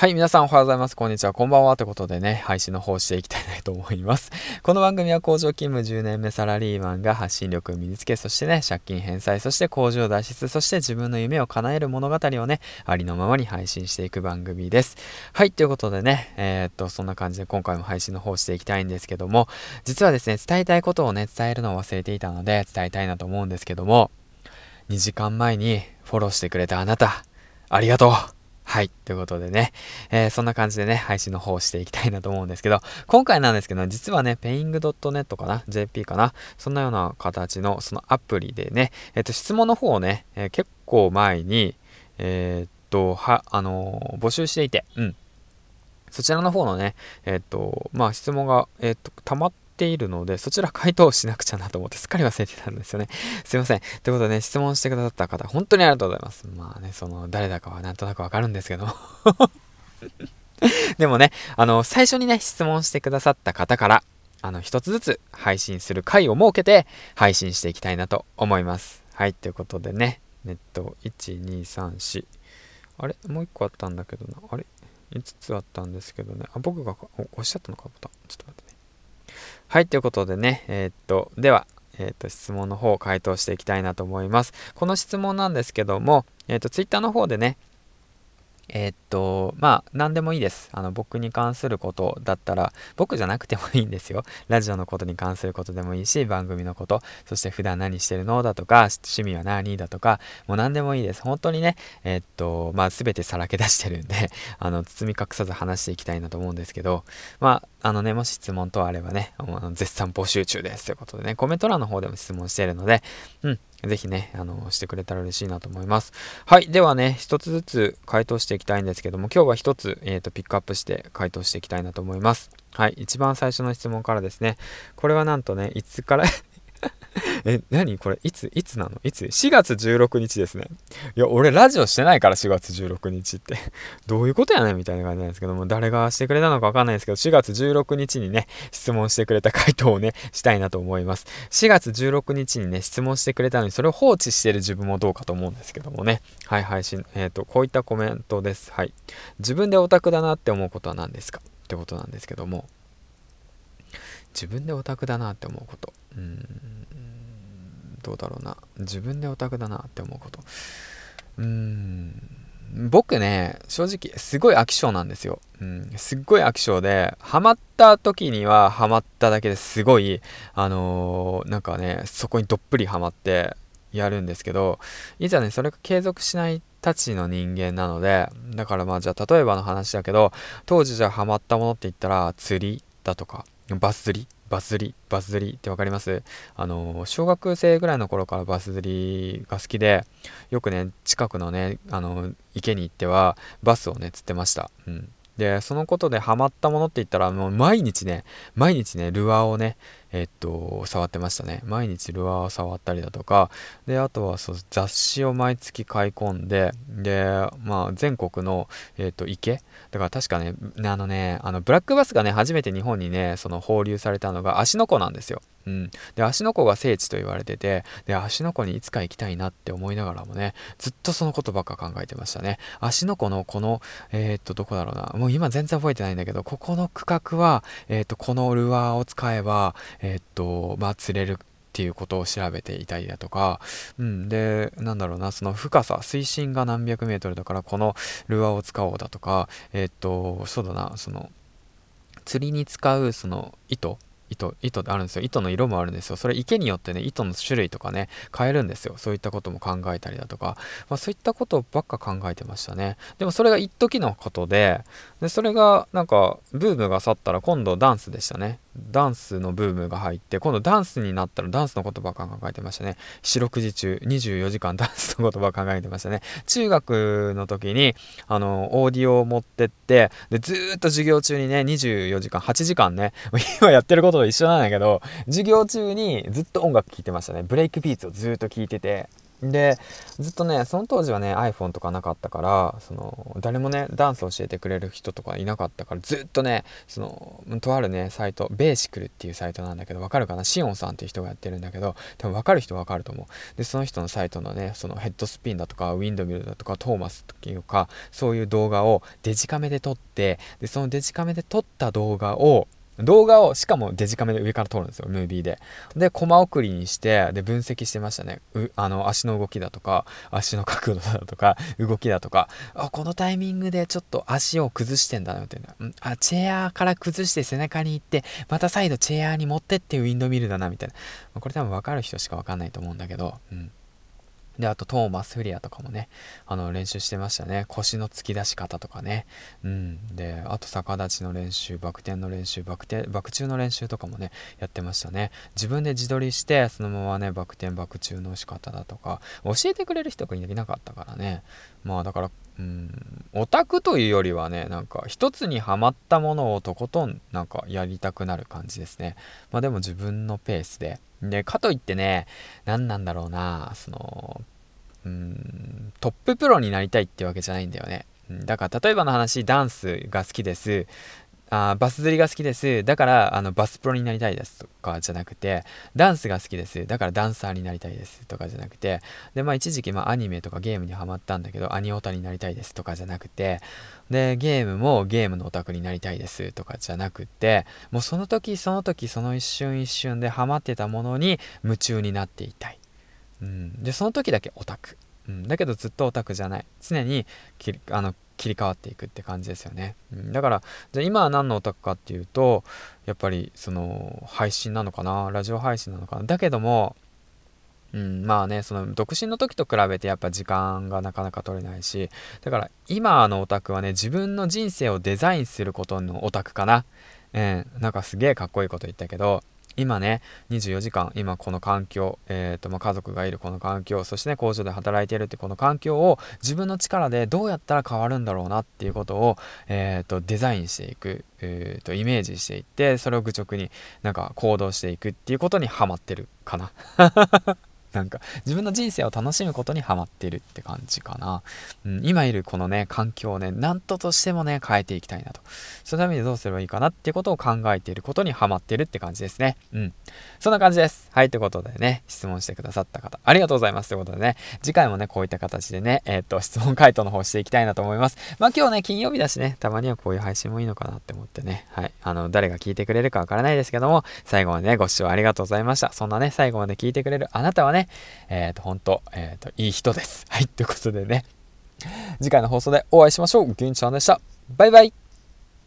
はい、皆さんおはようございます。こんにちは。こんばんは。ということでね、配信の方していきたいなと思います。この番組は工場勤務10年目サラリーマンが発信力を身につけ、そしてね、借金返済、そして工場脱出、そして自分の夢を叶える物語をね、ありのままに配信していく番組です。はい、ということでね、えー、っと、そんな感じで今回も配信の方していきたいんですけども、実はですね、伝えたいことをね、伝えるのを忘れていたので、伝えたいなと思うんですけども、2時間前にフォローしてくれたあなた、ありがとうはい。ということでね、えー、そんな感じでね、配信の方をしていきたいなと思うんですけど、今回なんですけど、実はね、paying.net かな ?JP かなそんなような形の、そのアプリでね、えっ、ー、と、質問の方をね、えー、結構前に、えっと、は、あの募集していて、うん。そちらの方のね、えっと、まあ、質問が、えっと、溜まって、ているので、そちら回答しなくちゃなと思ってすっかり忘れてたんですよね。すいません。ということでね、質問してくださった方、本当にありがとうございます。まあね、その、誰だかはなんとなくわかるんですけど。でもね、あの、最初にね、質問してくださった方から、あの、一つずつ配信する回を設けて、配信していきたいなと思います。はい、ということでね、ネット、1、2、3、4。あれ？もう一個あったんだけどな。あれ ?5 つあったんですけどね。あ、僕がおっしゃったのか、ボタン。ちょっと待って。はい、ということでね、えー、っと、では、えー、っと、質問の方を回答していきたいなと思います。この質問なんですけども、えー、っと、Twitter の方でね、えー、っと、まあ、何でもいいです。あの、僕に関することだったら、僕じゃなくてもいいんですよ。ラジオのことに関することでもいいし、番組のこと、そして普段何してるのだとか、趣味は何だとか、もう何でもいいです。本当にね、えー、っと、まあ、すべてさらけ出してるんで、あの、包み隠さず話していきたいなと思うんですけど、まあ、あのね、もし質問等あればね、絶賛募集中ですということでね、コメント欄の方でも質問してるので、うん、ぜひね、あの、してくれたら嬉しいなと思います。はい。ではね、一つずつ回答していきたいんですけども、今日は一つ、えっ、ー、と、ピックアップして回答していきたいなと思います。はい。一番最初の質問からですね。これはなんとね、いつからえ、何？これいつ、いつなの？いつ ?4 月16日ですね。いや、俺ラジオしてないから4月16日って。どういうことやねん？みたいな感じなんですけども、誰がしてくれたのかわかんないですけど、4月16日にね、質問してくれた回答をね、したいなと思います。4月16日にね、質問してくれたのに、それを放置してる自分もどうかと思うんですけどもね。はい、配信、えっ、ー、と、こういったコメントです。はい。自分でオタクだなって思うことは何ですか？ってことなんですけども、自分でオタクだなって思うこと。うん。どうだろうな。自分でオタクだなって思うこと。うーん。僕ね正直すごい飽き性なんですよ、うん、すっごい飽き性でハマった時にはハマっただけですごいあのー、なんかねそこにどっぷりハマってやるんですけどいざねそれが継続しないたちの人間なのでだからまあじゃあ例えばの話だけど当時じゃあハマったものって言ったら釣りだとかバス釣りバス釣りバス釣りって分かります？あの小学生ぐらいの頃からバス釣りが好きでよくね近くのねあの池に行ってはバスをね釣ってました、うん、でそのことでハマったものって言ったらもう毎日ね毎日ねルアーをねえっと、触ってましたね。毎日ルアーを触ったりだとか、で、あとはそう雑誌を毎月買い込んで、で、まあ、全国の、えっと、池だから確かね、あのね、あの、ブラックバスがね、初めて日本にね、その放流されたのが芦ノ湖なんですよ。うん。で、芦ノ湖が聖地と言われてて、で、芦ノ湖にいつか行きたいなって思いながらもね、ずっとそのことばっか考えてましたね。芦ノ湖のこの、えー、っと、どこだろうな。もう今全然覚えてないんだけど、ここの区画は、えー、っと、このルアーを使えば、えー、っと、まあ、釣れるっていうことを調べていたりだとか、うん、で、なんだろうな、その深さ、水深が何百メートルだから、このルアーを使おうだとか、えっと、そうだな、その、釣りに使うその糸糸、糸ってあるんですよ。糸の色もあるんですよ。それ池によってね、糸の種類とかね、変えるんですよ。そういったことも考えたりだとか、まあ、そういったことばっか考えてましたね。でもそれが一時のことで、で、それがなんか、ブームが去ったら今度ダンスでしたね。ダンスのブームが入って、今度ダンスになったらダンスのことば考えてましたね。四六時中、24時間ダンスのことば考えてましたね。中学の時に、あの、オーディオを持ってって、で、ずっと授業中にね、24時間、8時間ね、今やってることと一緒なんだけど、授業中にずっと音楽聴いてましたね。ブレイクビーツをずっと聴いてて、でずっとねその当時はね iPhone とかなかったからその誰もねダンス教えてくれる人とかいなかったからずっとねそのとあるねサイトベーシクルっていうサイトなんだけどわかるかな？シオンさんっていう人がやってるんだけど多分わかる人わかると思う。でその人のサイトのねそのヘッドスピンだとかウィンドミルだとかトーマスというかそういう動画をデジカメで撮ってでそのデジカメで撮った動画を動画をしかもデジカメで上から撮るんですよムービーで。でコマ送りにしてで分析してましたね。うあの足の動きだとか足の角度だとか 動きだとか。あこのタイミングでちょっと足を崩してんだなみたいな、あチェアから崩して背中に行ってまた再度チェアに持ってってウィンドミルだなみたいな。これ多分分かる人しか分かんないと思うんだけど、うん、で、あとトーマス・フリアとかもね、あの、練習してましたね。腰の突き出し方とかね。うん。で、あと逆立ちの練習、バク転の練習、バク転、バク中の練習とかもね、やってましたね。自分で自撮りして、そのままね、バク転、バク中の仕方だとか、教えてくれる人がいなかったからね。まあ、だから、うん、オタクというよりはね、なんか一つにはまったものをとことんなんかやりたくなる感じですね。まあでも自分のペースで。で、かといってね、何なんだろうな、その、うん、トッププロになりたいってわけじゃないんだよね。だから例えばの話、ダンスが好きです。あバス釣りが好きです。だから、あの、バスプロになりたいですとかじゃなくて、ダンスが好きです。だからダンサーになりたいですとかじゃなくて、で、まあ一時期、まあアニメとかゲームにハマったんだけど、アニオタになりたいですとかじゃなくて、で、ゲームもゲームのオタクになりたいですとかじゃなくて、もうその時その時その一瞬一瞬でハマってたものに夢中になっていたい。うん。で、その時だけオタク。うん。だけどずっとオタクじゃない。常にあの、切り替わっていくって感じですよね。うん、だから、じゃあ今は何のオタクかっていうと、やっぱりその配信なのかな、ラジオ配信なのかな？だけども、うん、まあね、その独身の時と比べてやっぱ時間がなかなか取れないし、だから今のオタクはね、自分の人生をデザインすることのオタクかな。うん、なんかすげえかっこいいこと言ったけど、今ね、24時間、今この環境、えーとまあ、家族がいるこの環境、そしてね、工場で働いているってこの環境を自分の力でどうやったら変わるんだろうなっていうことを、えーと、デザインしていく、えーと、イメージしていって、それを愚直になんか行動していくっていうことにはまってるかな。なんか自分の人生を楽しむことにハマってるって感じかな。うん、今いるこのね、環境をね、何ととしてもね、変えていきたいなと。そのためにどうすればいいかなっていうことを考えていることにハマってるって感じですね。うん。そんな感じです。はい、ということでね、質問してくださった方、ありがとうございます。ということでね、次回もね、こういった形でね、えー、っと、質問回答の方していきたいなと思います。まあ今日ね、金曜日だしね、たまにはこういう配信もいいのかなって思ってね、はい。あの、誰が聞いてくれるかわからないですけども、最後までね、ご視聴ありがとうございました。そんなね、最後まで聞いてくれるあなたはね、えー、っと、本当えっ、ー、と、いい人です。はい、ということでね、次回の放送でお会いしましょう。銀ちゃんでした。バイバイ。